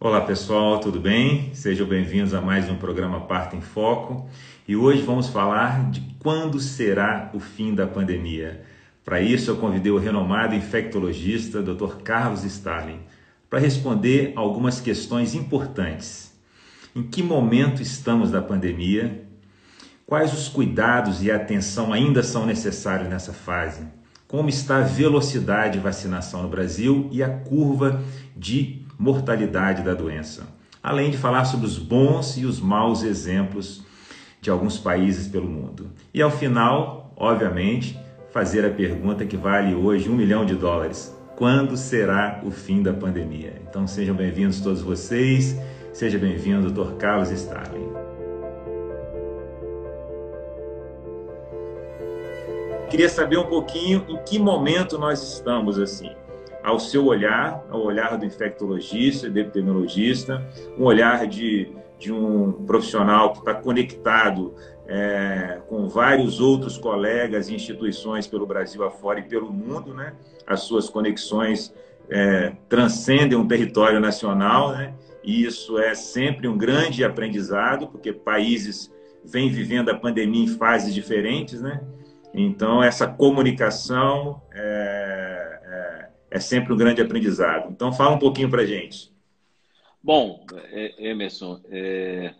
Olá pessoal, tudo bem? Sejam bem-vindos a mais um programa Parto em Foco e hoje vamos falar de quando será o fim da pandemia. Para isso, eu convidei o renomado infectologista Dr. Carlos Starling para responder algumas questões importantes. Em que momento estamos da pandemia? Quais os cuidados e atenção ainda são necessários nessa fase? Como está a velocidade de vacinação no Brasil e a curva de mortalidade da doença? Além de falar sobre os bons e os maus exemplos de alguns países pelo mundo. E ao final, obviamente, fazer a pergunta que vale hoje um milhão de dólares: quando será o fim da pandemia? Então sejam bem-vindos todos vocês, seja bem-vindo, Dr. Carlos Starling. Queria saber um pouquinho em que momento nós estamos assim, ao seu olhar, ao olhar do infectologista, do epidemiologista, um olhar de, de um profissional que está conectado é, com vários outros colegas e instituições pelo Brasil afora e pelo mundo, né? As suas conexões é, transcendem um território nacional, né? E isso é sempre um grande aprendizado, porque países vêm vivendo a pandemia em fases diferentes, né? Então, essa comunicação é, é, sempre um grande aprendizado. Então, fala um pouquinho para gente. Bom, é, Emerson, é,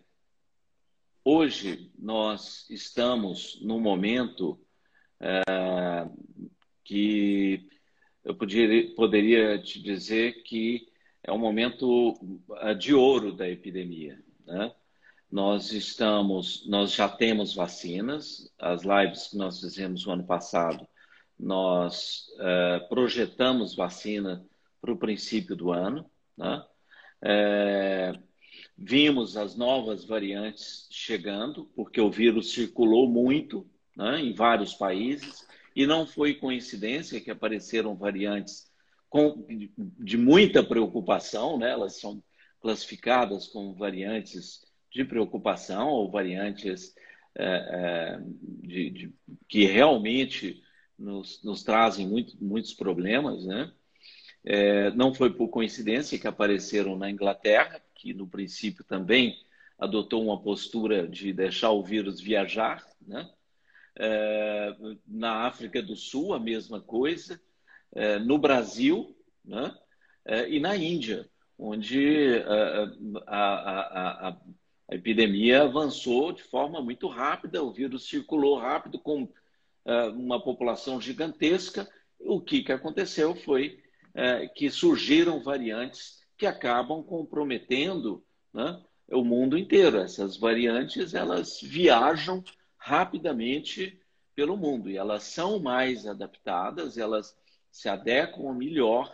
hoje nós estamos num momento é, que eu poderia, poderia te dizer que é um momento é, de ouro da epidemia. Né? Nós estamos, nós já temos vacinas. As lives que nós fizemos no ano passado, nós uh, projetamos vacina para o princípio do ano. Né? É, vimos as novas variantes chegando, porque o vírus circulou muito né, em vários países, e não foi coincidência que apareceram variantes com, de muita preocupação, né? elas são classificadas como variantes de preocupação ou variantes é, de, de, que realmente nos, nos trazem muito, muitos problemas, né? É, não foi por coincidência que apareceram na Inglaterra, que no princípio também adotou uma postura de deixar o vírus viajar, né? É, na África do Sul, a mesma coisa, é, no Brasil né? É, e na Índia, onde é, a, a, a, a epidemia avançou de forma muito rápida, o vírus circulou rápido com uma população gigantesca. O que, que aconteceu foi uh, que surgiram variantes que acabam comprometendo né, o mundo inteiro. Essas variantes elas viajam rapidamente pelo mundo e elas são mais adaptadas, elas se adequam melhor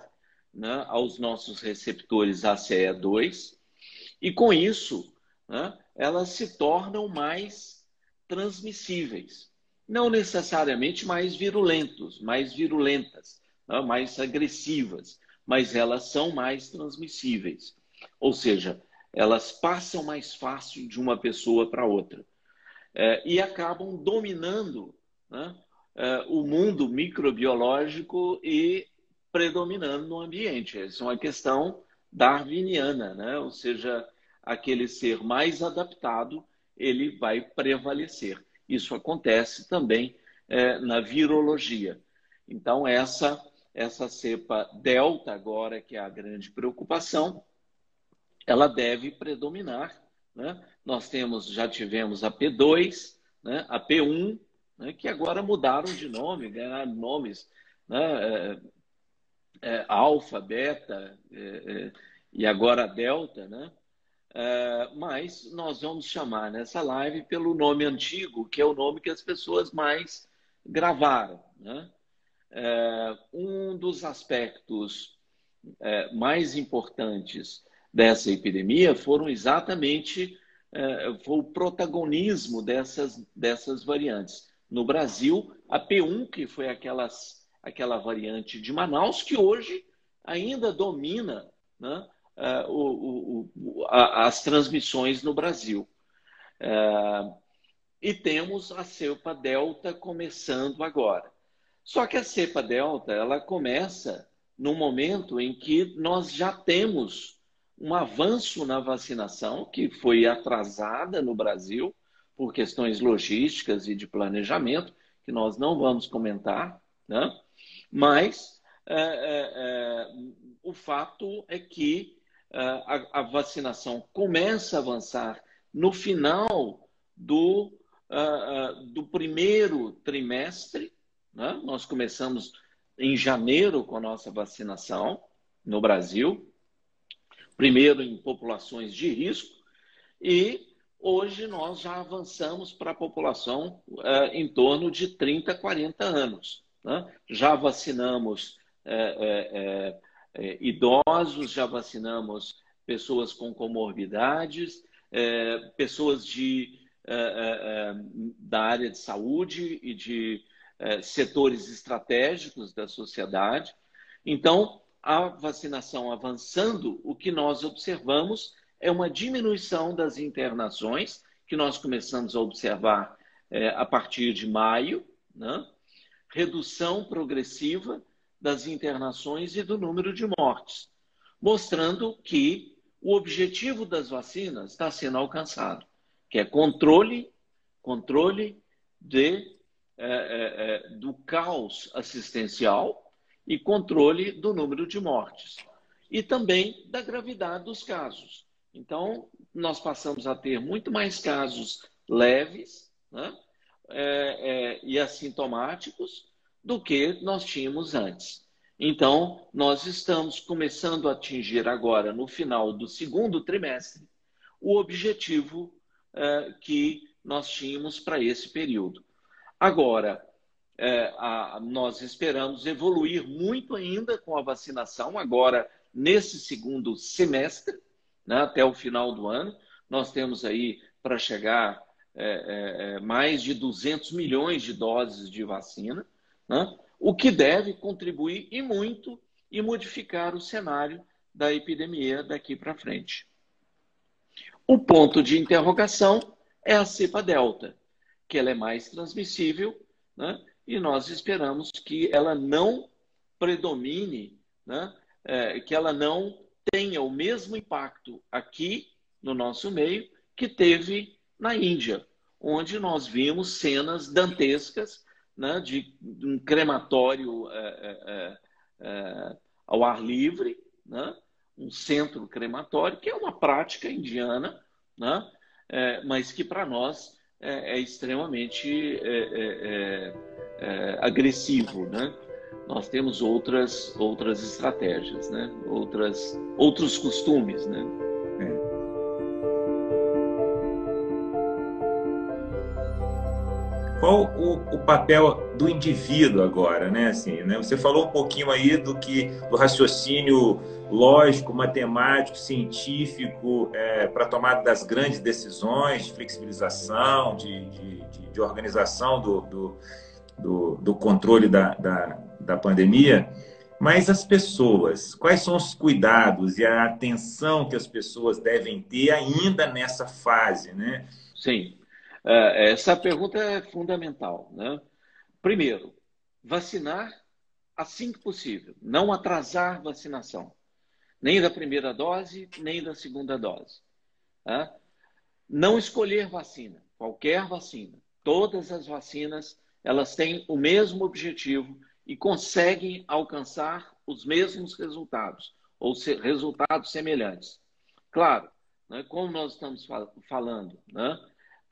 né, aos nossos receptores ACE2 e com isso né, elas se tornam mais transmissíveis. Não necessariamente mais virulentos, mais virulentas, né, mais agressivas, mas elas são mais transmissíveis. Ou seja, elas passam mais fácil de uma pessoa para outra. É, e acabam dominando né, é, o mundo microbiológico e predominando no ambiente. Essa é uma questão darwiniana, né? ou seja, aquele ser mais adaptado, ele vai prevalecer. Isso acontece também é, na virologia. Então, essa, essa cepa delta, agora, que é a grande preocupação, ela deve predominar. Né? Nós temos, já tivemos a P2, né? a P1, né? que agora mudaram de nome, ganharam nomes, né? é, é, alfa, beta é, é, e agora delta, né? Uh, mas nós vamos chamar nessa live pelo nome antigo, que é o nome que as pessoas mais gravaram. Né? Uh, um dos aspectos uh, mais importantes dessa epidemia foram exatamente foi o protagonismo dessas, dessas variantes. No Brasil, a P1, que foi aquelas, aquela variante de Manaus, que hoje ainda domina né, uh, o, o, a, as transmissões no Brasil. Uh, e temos a cepa delta começando agora. Só que a cepa delta ela começa no momento em que nós já temos um avanço na vacinação que foi atrasada no Brasil por questões logísticas e de planejamento, que nós não vamos comentar, né? mas é, é, é, o fato é que a, a, vacinação começa a avançar no final do, uh, uh, do primeiro trimestre. Né? Nós começamos em janeiro com a nossa vacinação no Brasil, primeiro em populações de risco, e hoje nós já avançamos para a população em torno de 30, 40 anos. Né? Já vacinamos é, é, idosos, já vacinamos pessoas com comorbidades, pessoas de, da área de saúde e de setores estratégicos da sociedade. Então, a vacinação avançando, o que nós observamos é uma diminuição das internações, que nós começamos a observar é, a partir de maio, né? redução progressiva das internações e do número de mortes, mostrando que o objetivo das vacinas está sendo alcançado, que é controle, controle de, é, é, do caos assistencial e controle do número de mortes e também da gravidade dos casos. Então, nós passamos a ter muito mais casos leves né? é, é, e assintomáticos do que nós tínhamos antes. Então, nós estamos começando a atingir agora, no final do segundo trimestre, o objetivo é, que nós tínhamos para esse período. Agora, é, a, nós esperamos evoluir muito ainda com a vacinação, agora nesse segundo semestre, né, até o final do ano. Nós temos aí para chegar é mais de 200 milhões de doses de vacina, né, o que deve contribuir e muito e modificar o cenário da epidemia daqui para frente. O ponto de interrogação é a cepa delta, que ela é mais transmissível, né? e nós esperamos que ela não predomine, né? É, que ela não tenha o mesmo impacto aqui no nosso meio que teve na Índia, onde nós vimos cenas dantescas né, de um crematório é, é, é, é ao ar livre, né, um centro crematório, que é uma prática indiana, né, é, mas que para nós é, extremamente agressivo, né? Nós temos outras outras estratégias, né? Outras outros costumes, né? Qual o, o, papel do indivíduo agora, né? Assim, né? Você falou um pouquinho aí do que do raciocínio lógico, matemático, científico é, para tomada das grandes decisões, de flexibilização, de, de, de, organização do, do do, do controle da, da, da pandemia, mas as pessoas, quais são os cuidados e a atenção que as pessoas devem ter ainda nessa fase, né? Sim, essa pergunta é fundamental, né? Primeiro, vacinar assim que possível, não atrasar vacinação, nem da primeira dose, nem da segunda dose. Tá? Não escolher vacina, qualquer vacina, todas as vacinas elas têm o mesmo objetivo e conseguem alcançar os mesmos resultados, ou se, resultados semelhantes. Claro, né, como nós estamos fal falando, né,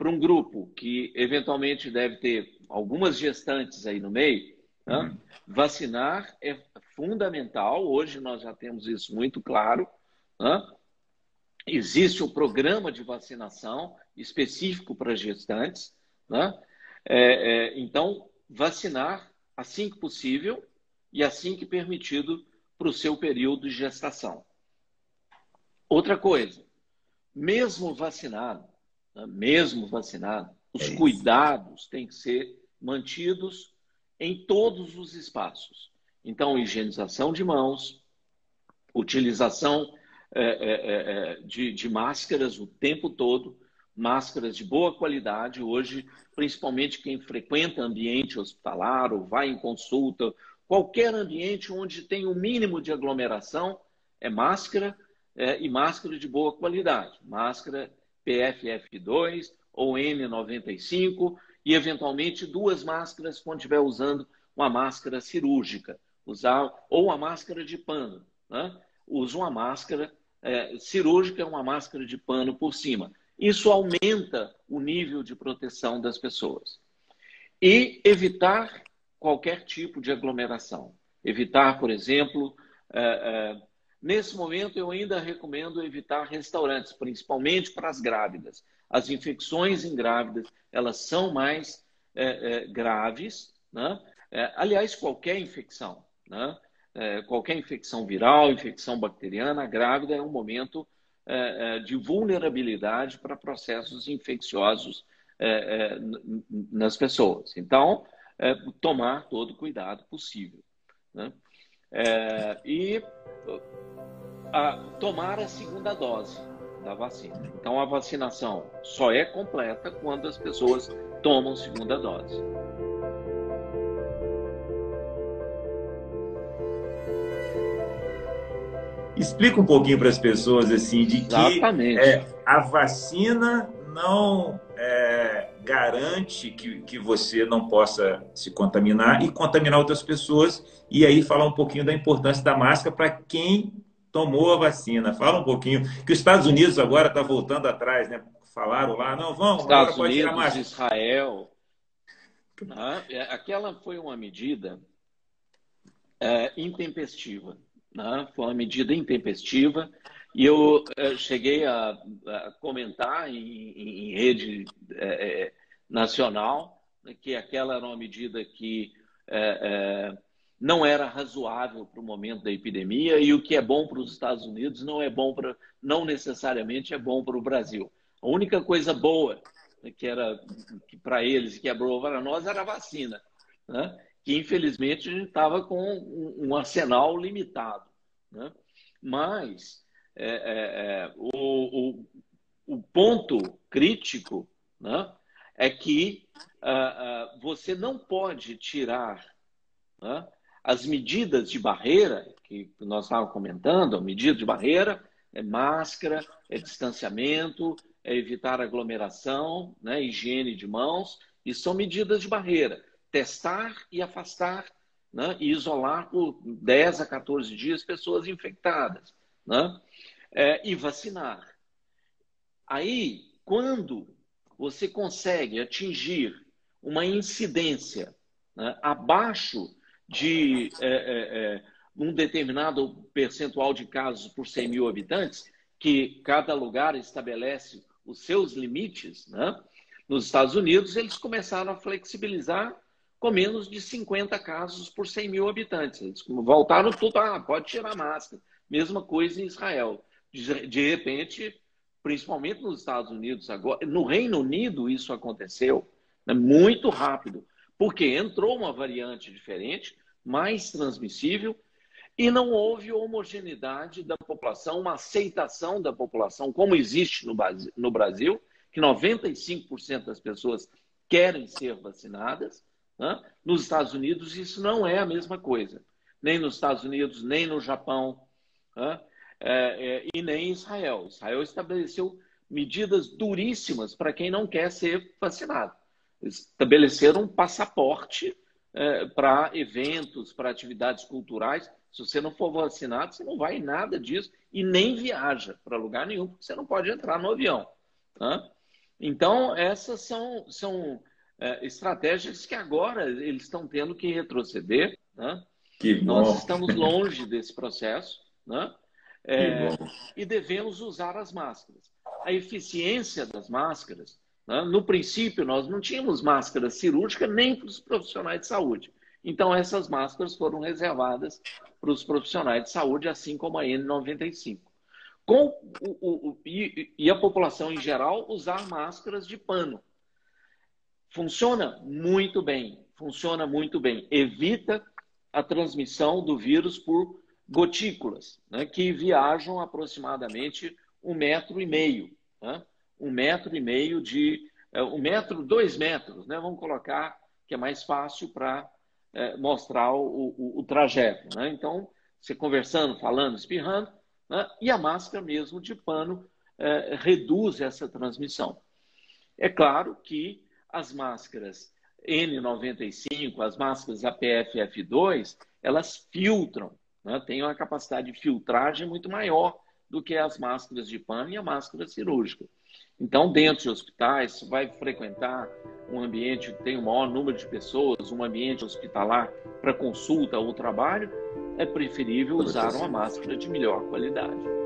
para um grupo que eventualmente deve ter algumas gestantes aí no meio, né, uhum. vacinar é fundamental. Hoje nós já temos isso muito claro. Né? Existe um programa de vacinação específico para gestantes. Né? É, é, então, vacinar assim que possível e assim que permitido para o seu período de gestação. Outra coisa, mesmo vacinado, né, mesmo vacinado, os é cuidados têm que ser mantidos em todos os espaços. Então, higienização de mãos, utilização é, é, é de, de máscaras o tempo todo, máscaras de boa qualidade. Hoje, principalmente quem frequenta ambiente hospitalar ou vai em consulta, qualquer ambiente onde tem o um mínimo de aglomeração, é máscara, é, e máscara de boa qualidade, máscara PFF2 ou N95 e eventualmente duas máscaras quando estiver usando uma máscara cirúrgica, usar ou uma máscara de pano, né? Usa uma máscara é, cirúrgica, uma máscara de pano por cima. Isso aumenta o nível de proteção das pessoas. E evitar qualquer tipo de aglomeração. Evitar, por exemplo, é, é, nesse momento eu ainda recomendo evitar restaurantes, principalmente para as grávidas. As infecções em grávidas, elas são mais é, é graves, né? É, aliás, qualquer infecção, né? É, qualquer infecção viral, infecção bacteriana, a grávida é um momento de vulnerabilidade para processos infecciosos nas pessoas. Então, tomar todo o cuidado possível. Né? É, e a, tomar a segunda dose da vacina. Então, a vacinação só é completa quando as pessoas tomam segunda dose. Explica um pouquinho para as pessoas assim de que é, a vacina não é, garante que, que você não possa se contaminar e contaminar outras pessoas. E aí falar um pouquinho da importância da máscara para quem tomou a vacina. Fala um pouquinho. Que os Estados Unidos agora está voltando atrás, né? Falaram lá, não, vamos, Estados Unidos, máscara. Israel. Né? É, aquela foi uma medida é, intempestiva. Né? Foi uma medida intempestiva e eu eh, cheguei a, a, comentar em, em rede eh, nacional né, que aquela era uma medida que não era razoável para o momento da epidemia e o que é bom para os Estados Unidos não é bom para, não necessariamente é bom para o Brasil. A única coisa boa né, que era que para eles que é boa para nós era a vacina, né? Que infelizmente a gente estava com um, arsenal limitado. Né? Mas é, é, é, o, o, o, ponto crítico né, é que uh, uh, você não pode tirar né, as medidas de barreira, que nós estávamos comentando, a medida de barreira é máscara, é distanciamento, é evitar aglomeração, né, higiene de mãos, e são medidas de barreira. Testar e afastar né, e isolar por 10 a 14 dias pessoas infectadas né? É, e vacinar. Aí, quando você consegue atingir uma incidência né, abaixo de é, é, é um determinado percentual de casos por 100 mil habitantes, que cada lugar estabelece os seus limites, né? nos Estados Unidos eles começaram a flexibilizar com menos de 50 casos por 100 mil habitantes. Eles voltaram tudo, ah, pode tirar máscara. Mesma coisa em Israel. De, repente, principalmente nos Estados Unidos agora, no Reino Unido isso aconteceu né, muito rápido, porque entrou uma variante diferente, mais transmissível, e não houve homogeneidade da população, uma aceitação da população, como existe no, no Brasil, que 95% das pessoas querem ser vacinadas. Né? Nos Estados Unidos, isso não é a mesma coisa. Nem nos Estados Unidos, nem no Japão, né? é, é, e nem Israel. Israel estabeleceu medidas duríssimas para quem não quer ser vacinado. Estabeleceram um passaporte é, para eventos, para atividades culturais. Se você não for vacinado, você não vai em nada disso e nem viaja para lugar nenhum, porque você não pode entrar no avião. Né? Então, essas são, são é, estratégias que agora eles estão tendo que retroceder. Né? Que Nós estamos longe desse processo né? É, e devemos usar as máscaras. A eficiência das máscaras, né? no princípio, nós não tínhamos máscara cirúrgica nem para os profissionais de saúde. Então, essas máscaras foram reservadas para os profissionais de saúde, assim como a N95. Com o, o, o e, e a população em geral usar máscaras de pano. Funciona muito bem, funciona muito bem. Evita a transmissão do vírus por gotículas, né, que viajam aproximadamente um metro e meio. Né? Um metro e meio de. É, um metro, dois metros, né? Vamos colocar que é mais fácil para é, mostrar o, o, o, trajeto. Né? Então, você conversando, falando, espirrando, né? e a máscara mesmo de pano é, reduz essa transmissão. É claro que as máscaras N95, as máscaras APF-F2, elas filtram, né? têm uma capacidade de filtragem muito maior do que as máscaras de pano e a máscara cirúrgica. Então, dentro de hospitais, você vai frequentar um ambiente que tem o maior número de pessoas, um ambiente hospitalar para consulta ou trabalho, é preferível usar uma máscara de melhor qualidade.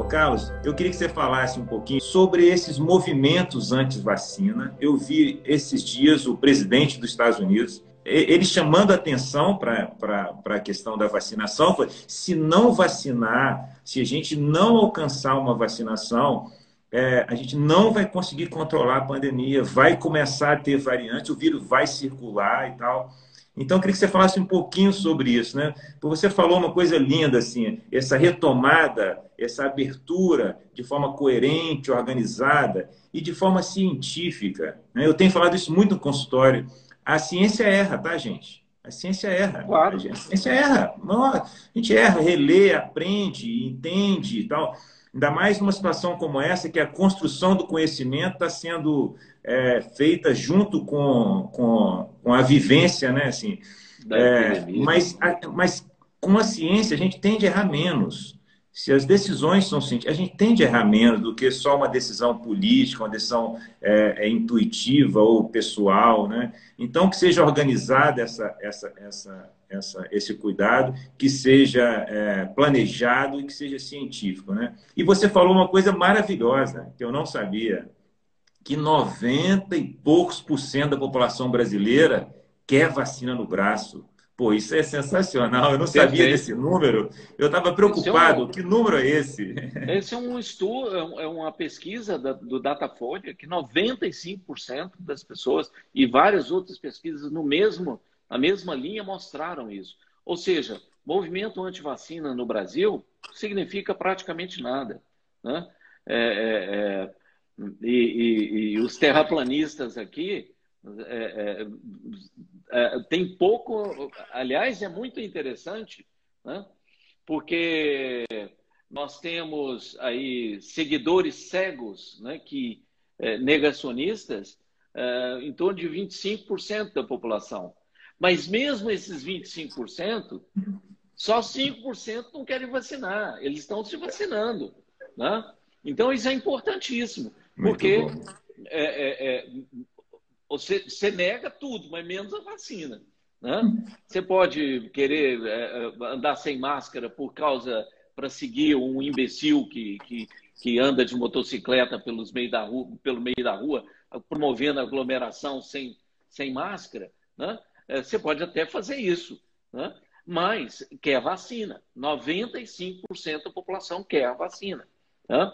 Ô Carlos, eu queria que você falasse um pouquinho sobre esses movimentos anti-vacina. Eu vi esses dias o presidente dos Estados Unidos ele chamando atenção para a questão da vacinação, foi, se não vacinar, se a gente não alcançar uma vacinação, é, a gente não vai conseguir controlar a pandemia, vai começar a ter variante, o vírus vai circular e tal. Então, eu queria que você falasse um pouquinho sobre isso, né? Porque você falou uma coisa linda, assim, essa retomada, essa abertura de forma coerente, organizada e de forma científica. Né? Eu tenho falado isso muito no consultório. A ciência erra, tá, gente? A ciência erra. Claro. A ciência erra. A gente erra, relê, aprende, entende e tal. Ainda mais numa situação como essa, que a construção do conhecimento está sendo é, feita junto com, com, com, a vivência, né? Assim, é, mas, mas com a ciência a gente tende a errar menos se as decisões são científicas, a gente tende a errar menos do que só uma decisão política, uma decisão é, é, intuitiva ou pessoal, né? Então, que seja organizada essa, essa, essa, essa, esse cuidado, que seja é, planejado e que seja científico, né? E você falou uma coisa maravilhosa, que eu não sabia, que 90 e poucos por cento da população brasileira quer vacina no braço. Pô, isso é sensacional. Eu não Perfeito. sabia desse número. Eu estava preocupado. É um... Que número é esse? Esse é um estudo, é, é uma pesquisa do Datafolha que 95% das pessoas e várias outras pesquisas no mesmo, na mesma linha mostraram isso. Ou seja, movimento anti-vacina no Brasil significa praticamente nada. Né? É, é, é e, e, e, os terraplanistas aqui é, tem pouco. Aliás, é muito interessante, né? porque nós temos aí seguidores cegos, né? que é, negacionistas, é, em torno de 25% da população. Mas mesmo esses 25%, só 5% não querem vacinar. Eles estão se vacinando. Né? Então, isso é importantíssimo, porque é, é, é, você, você nega tudo, mas menos a vacina. Né? Você pode querer é, é, andar sem máscara por causa para seguir um imbecil que, que, que anda de motocicleta pelos meio da rua, pelo meio da rua, promovendo aglomeração sem, sem máscara. Né? É, você pode até fazer isso. Né? Mas quer a vacina. 95% da população quer a vacina. Né?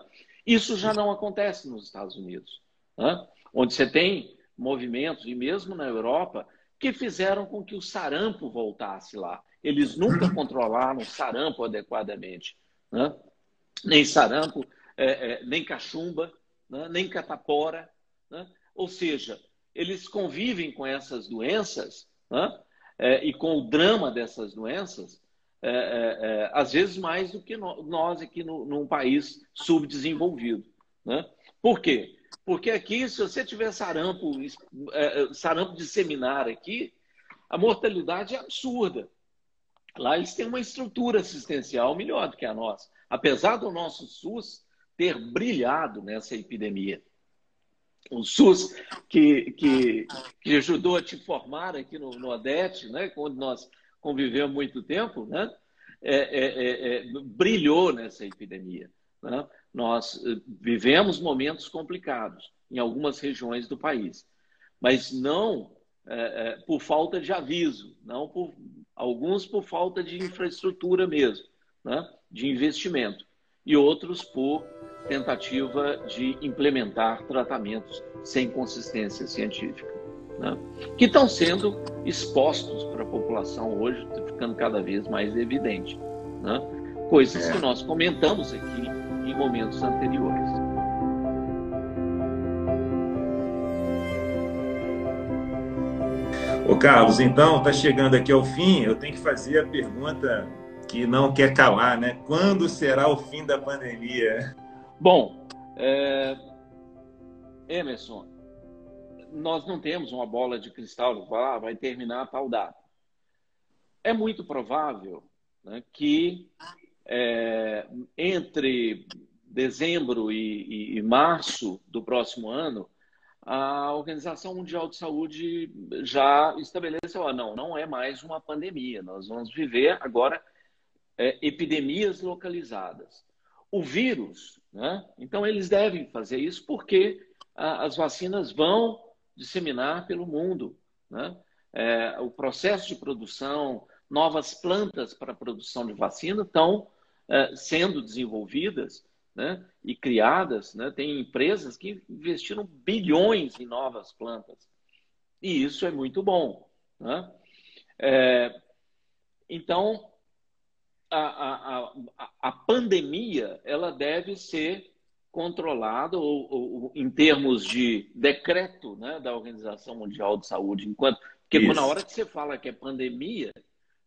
Isso já não acontece nos Estados Unidos, né? onde você tem movimentos, e mesmo na Europa, que fizeram com que o sarampo voltasse lá. Eles nunca controlaram o sarampo adequadamente. Né? Nem sarampo, é, é, nem cachumba, né? nem catapora. Né? Ou seja, eles convivem com essas doenças né? é, e com o drama dessas doenças, é, é, é, às vezes mais do que nós aqui no, num país subdesenvolvido. Né? Por quê? Porque aqui, se você tiver sarampo, é, é, sarampo disseminar aqui, a mortalidade é absurda. Lá eles têm uma estrutura assistencial melhor do que a nossa. Apesar do nosso SUS ter brilhado nessa epidemia. O SUS que, que, que ajudou a te formar aqui no, no ADET, né, onde nós convivemos muito tempo, né, é, é, é, é brilhou nessa epidemia. Né? Nós eh, vivemos momentos complicados em algumas regiões do país, mas não é, é, por falta de aviso, não por alguns por falta de infraestrutura mesmo, né? de investimento, e outros por tentativa de implementar tratamentos sem consistência científica, né? que estão sendo expostos para a população hoje, ficando cada vez mais evidente. Né? Coisas é. que nós comentamos aqui em momentos anteriores. Ô Carlos, então, está chegando aqui ao fim, eu tenho que fazer a pergunta que não quer calar, né? Quando será o fim da pandemia? Bom, é... Emerson, nós não temos uma bola de cristal que ah, vai terminar a tal data. É muito provável né, que é, entre dezembro e, e, e março do próximo ano, a Organização Mundial de Saúde já estabeleceu, ah, não, não é mais uma pandemia, nós vamos viver agora é, epidemias localizadas. O vírus, né? então eles devem fazer isso porque a, as vacinas vão disseminar pelo mundo. Né? É, o processo de produção, novas plantas para produção de vacina estão é, sendo desenvolvidas né, e criadas. Né? Tem empresas que investiram bilhões em novas plantas. E isso é muito bom. Né? É, então, a, a, a, a pandemia ela deve ser controlado ou, ou, em termos de decreto né, da Organização Mundial de Saúde, enquanto porque Isso. na hora que você fala que é pandemia,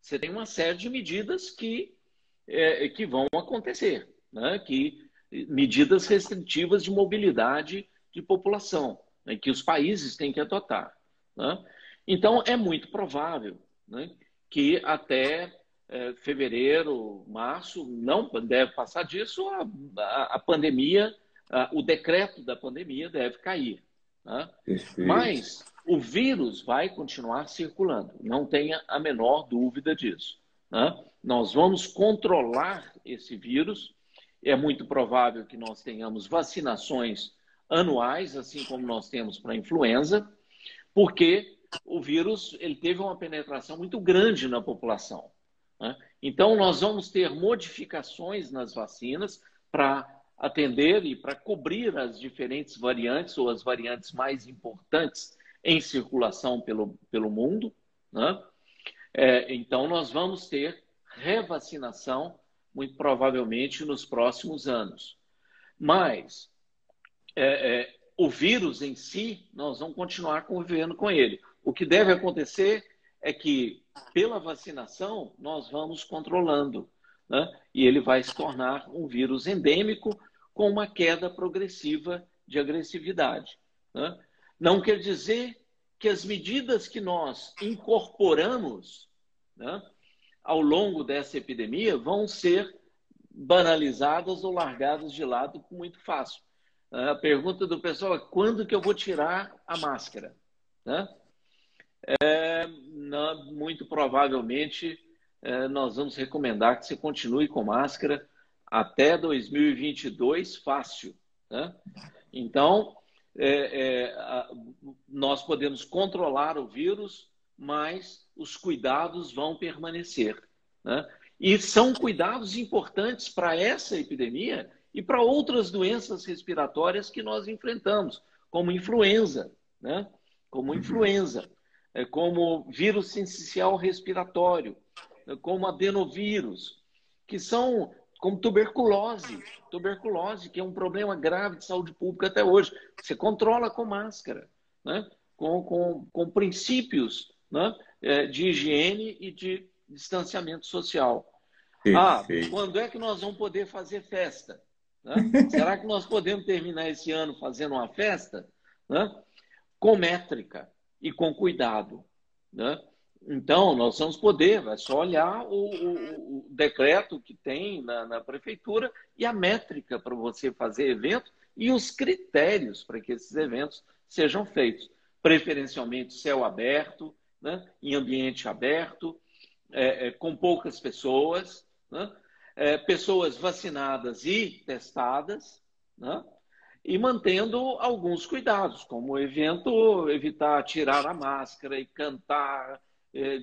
você tem uma série de medidas que, é, que vão acontecer, né, que medidas restritivas de mobilidade de população, né, que os países têm que adotar. Né? Então é muito provável né, que até é, fevereiro, março, não deve passar disso, a, a, a pandemia, a, o decreto da pandemia deve cair. Né? Mas o vírus vai continuar circulando, não tenha a menor dúvida disso. Né? Nós vamos controlar esse vírus. É muito provável que nós tenhamos vacinações anuais, assim como nós temos para a influenza, porque o vírus ele teve uma penetração muito grande na população. Né? Então, nós vamos ter modificações nas vacinas para atender e para cobrir as diferentes variantes ou as variantes mais importantes em circulação pelo, pelo mundo. Né? É, então, nós vamos ter revacinação, muito provavelmente, nos próximos anos. Mas é, é, o vírus em si, nós vamos continuar convivendo com ele. O que deve acontecer é que, pela vacinação, nós vamos controlando. Né? E ele vai se tornar um vírus endêmico com uma queda progressiva de agressividade. Né? Não quer dizer que as medidas que nós incorporamos né, ao longo dessa epidemia vão ser banalizadas ou largadas de lado muito fácil. A pergunta do pessoal é quando que eu vou tirar a máscara? Né? é, não, muito provavelmente é, nós vamos recomendar que você continue com máscara até 2022, fácil. Né? Então, é, é, nós podemos controlar o vírus, mas os cuidados vão permanecer. Né? E são cuidados importantes para essa epidemia e para outras doenças respiratórias que nós enfrentamos, como influenza, né? como influenza. É, como vírus sensicial respiratório, é, como adenovírus, que são como tuberculose, tuberculose, que é um problema grave de saúde pública até hoje. Você controla com máscara, né? com, com, com princípios né? É, de higiene e de distanciamento social. Ah, quando é que nós vamos poder fazer festa? Né? Será que nós podemos terminar esse ano fazendo uma festa? Né? Com métrica e com cuidado. Né? Então, nós vamos poder, é só olhar o, o, o decreto que tem na, na, prefeitura e a métrica para você fazer evento e os critérios para que esses eventos sejam feitos. Preferencialmente céu aberto, né? em ambiente aberto, é, é, com poucas pessoas, né? é, pessoas vacinadas e testadas, né? e mantendo alguns cuidados, como o evento evitar tirar a máscara e cantar. É,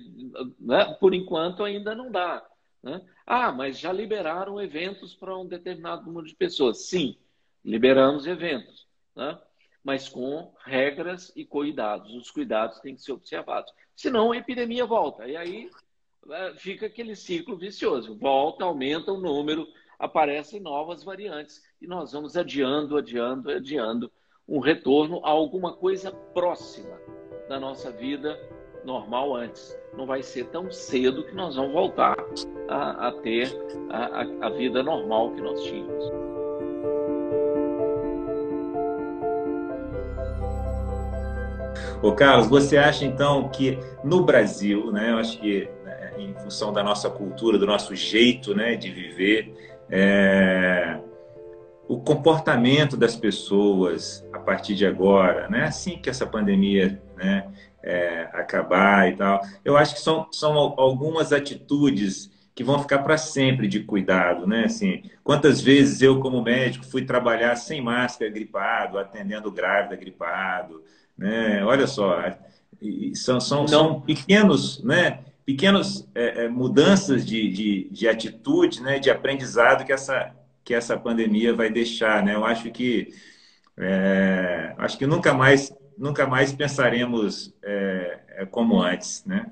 né? Por enquanto ainda não dá. Né? Ah, mas já liberaram eventos para um determinado número de pessoas. Sim, liberamos eventos, né? mas com regras e cuidados. Os cuidados têm que ser observados. Senão a epidemia volta. E aí é, fica aquele ciclo vicioso. Volta, aumenta o número aparecem novas variantes e nós vamos adiando, adiando, adiando um retorno a alguma coisa próxima da nossa vida normal antes. Não vai ser tão cedo que nós vamos voltar a, a ter a, a, a vida normal que nós tínhamos. Ô Carlos, você acha então que no Brasil, né, eu acho que né, em função da nossa cultura, do nosso jeito né, de viver, é, o comportamento das pessoas partir de agora, né, assim que essa pandemia né, é, acabar e tal, eu acho que são, são algumas atitudes que vão ficar para sempre de cuidado, né? Assim, quantas vezes eu, como médico, fui trabalhar sem máscara, gripado, atendendo grávida, gripado, né? Olha só, são, são, são pequenos, né? Pequenas é, é, mudanças de, de, de, atitude, né? De aprendizado que essa, que essa pandemia vai deixar, né? Eu acho que é, acho que nunca mais nunca mais pensaremos é, é, como antes, né?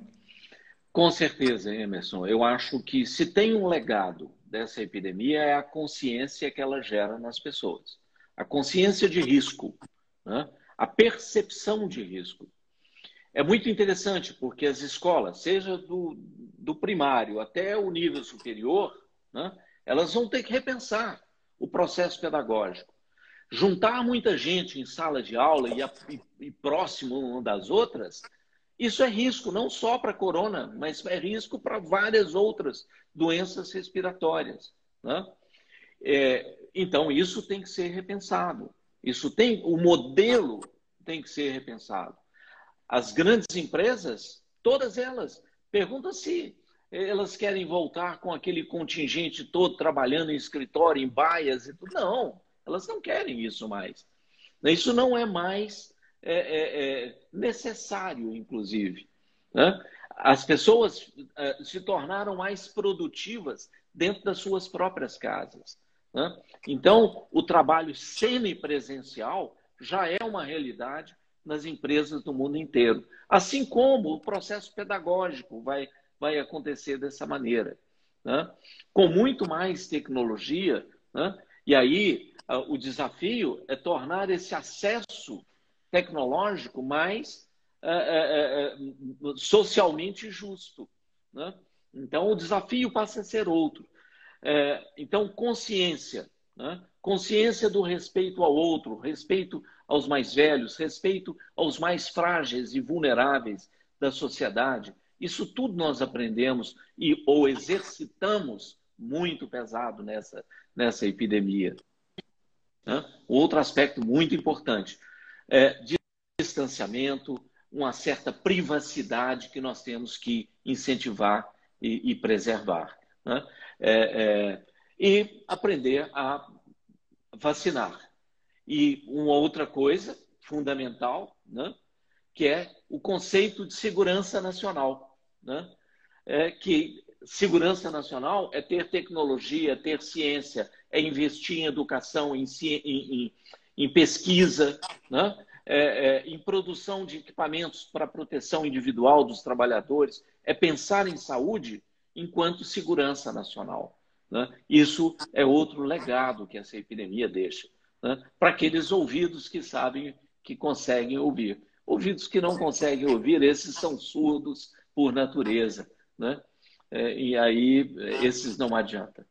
Com certeza, Emerson. Eu acho que se tem um legado dessa epidemia é a consciência que ela gera nas pessoas, a consciência de risco, né? a percepção de risco. É muito interessante porque as escolas, seja do, do primário até o nível superior, né, elas vão ter que repensar o processo pedagógico. Juntar muita gente em sala de aula e, e, e próximo uma das outras, isso é risco não só para a corona, mas é risco para várias outras doenças respiratórias. Né? É, então, isso tem que ser repensado. Isso tem, o modelo tem que ser repensado. As grandes empresas, todas elas, pergunta se elas querem voltar com aquele contingente todo trabalhando em escritório, em baias e tudo. Não, elas não querem isso mais. Isso não é mais é, é, é necessário, inclusive. Né? As pessoas é, se tornaram mais produtivas dentro das suas próprias casas. Né? Então, o trabalho semipresencial já é uma realidade nas empresas do mundo inteiro. Assim como o processo pedagógico vai, vai acontecer dessa maneira. Né? Com muito mais tecnologia, né? e aí o desafio é tornar esse acesso tecnológico mais é, é, é, socialmente justo. Né? Então, o desafio passa a ser outro. É, então, consciência, né? consciência do respeito ao outro, respeito aos mais velhos, respeito aos mais frágeis e vulneráveis da sociedade. Isso tudo nós aprendemos e ou exercitamos muito pesado nessa, nessa epidemia. Né? Outro aspecto muito importante é distanciamento, uma certa privacidade que nós temos que incentivar e, e preservar. Né? É, é, e aprender a vacinar. E uma outra coisa fundamental, né? que é o conceito de segurança nacional. Né? É que segurança nacional é ter tecnologia, ter ciência, é investir em educação, em, em, em pesquisa, né? é, é, em produção de equipamentos para proteção individual dos trabalhadores, é pensar em saúde enquanto segurança nacional. Né? Isso é outro legado que essa epidemia deixa né? para aqueles ouvidos que sabem que conseguem ouvir. Ouvidos que não conseguem ouvir, esses são surdos por natureza. Né? É, e aí, esses não adianta.